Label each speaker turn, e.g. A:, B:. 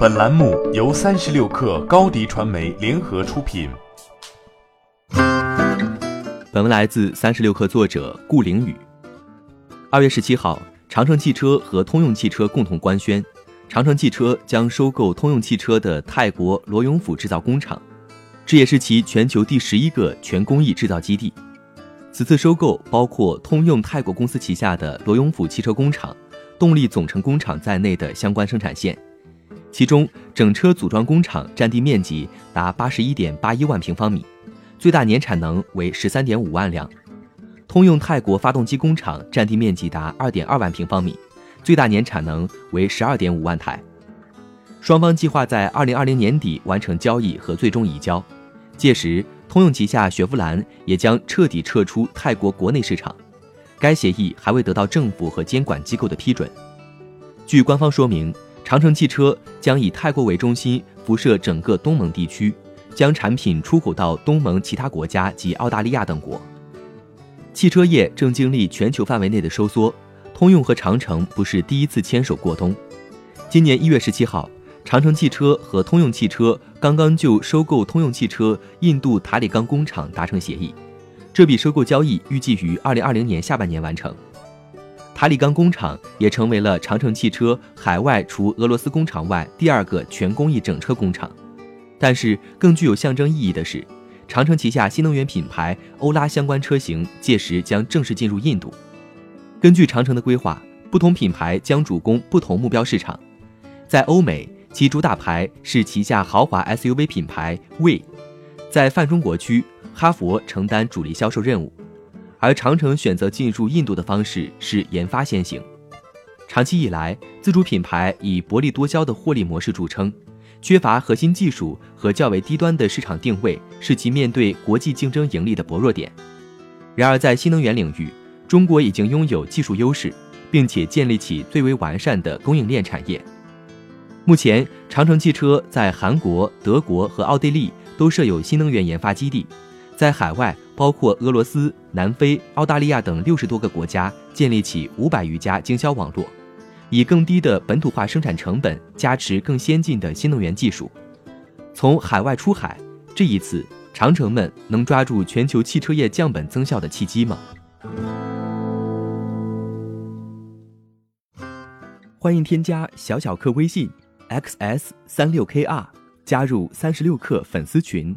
A: 本栏目由三十六氪高低传媒联合出品。
B: 本文来自三十六氪作者顾凌宇。二月十七号，长城汽车和通用汽车共同官宣，长城汽车将收购通用汽车的泰国罗永府制造工厂，这也是其全球第十一个全工艺制造基地。此次收购包括通用泰国公司旗下的罗永府汽车工厂、动力总成工厂在内的相关生产线，其中整车组装工厂占地面积达八十一点八一万平方米，最大年产能为十三点五万辆；通用泰国发动机工厂占地面积达二点二万平方米，最大年产能为十二点五万台。双方计划在二零二零年底完成交易和最终移交，届时。通用旗下雪佛兰也将彻底撤出泰国国内市场，该协议还未得到政府和监管机构的批准。据官方说明，长城汽车将以泰国为中心辐射整个东盟地区，将产品出口到东盟其他国家及澳大利亚等国。汽车业正经历全球范围内的收缩，通用和长城不是第一次牵手过冬。今年一月十七号。长城汽车和通用汽车刚刚就收购通用汽车印度塔里冈工厂达成协议，这笔收购交易预计于二零二零年下半年完成。塔里冈工厂也成为了长城汽车海外除俄罗斯工厂外第二个全工艺整车工厂。但是更具有象征意义的是，长城旗下新能源品牌欧拉相关车型届时将正式进入印度。根据长城的规划，不同品牌将主攻不同目标市场，在欧美。其主打牌是旗下豪华 SUV 品牌 We，在泛中国区，哈佛承担主力销售任务，而长城选择进入印度的方式是研发先行。长期以来，自主品牌以薄利多销的获利模式著称，缺乏核心技术和较为低端的市场定位是其面对国际竞争盈利的薄弱点。然而，在新能源领域，中国已经拥有技术优势，并且建立起最为完善的供应链产业。目前，长城汽车在韩国、德国和奥地利都设有新能源研发基地，在海外包括俄罗斯、南非、澳大利亚等六十多个国家建立起五百余家经销网络，以更低的本土化生产成本加持更先进的新能源技术。从海外出海，这一次长城们能抓住全球汽车业降本增效的契机吗？欢迎添加小小客微信。xs 三六 kr 加入三十六氪粉丝群，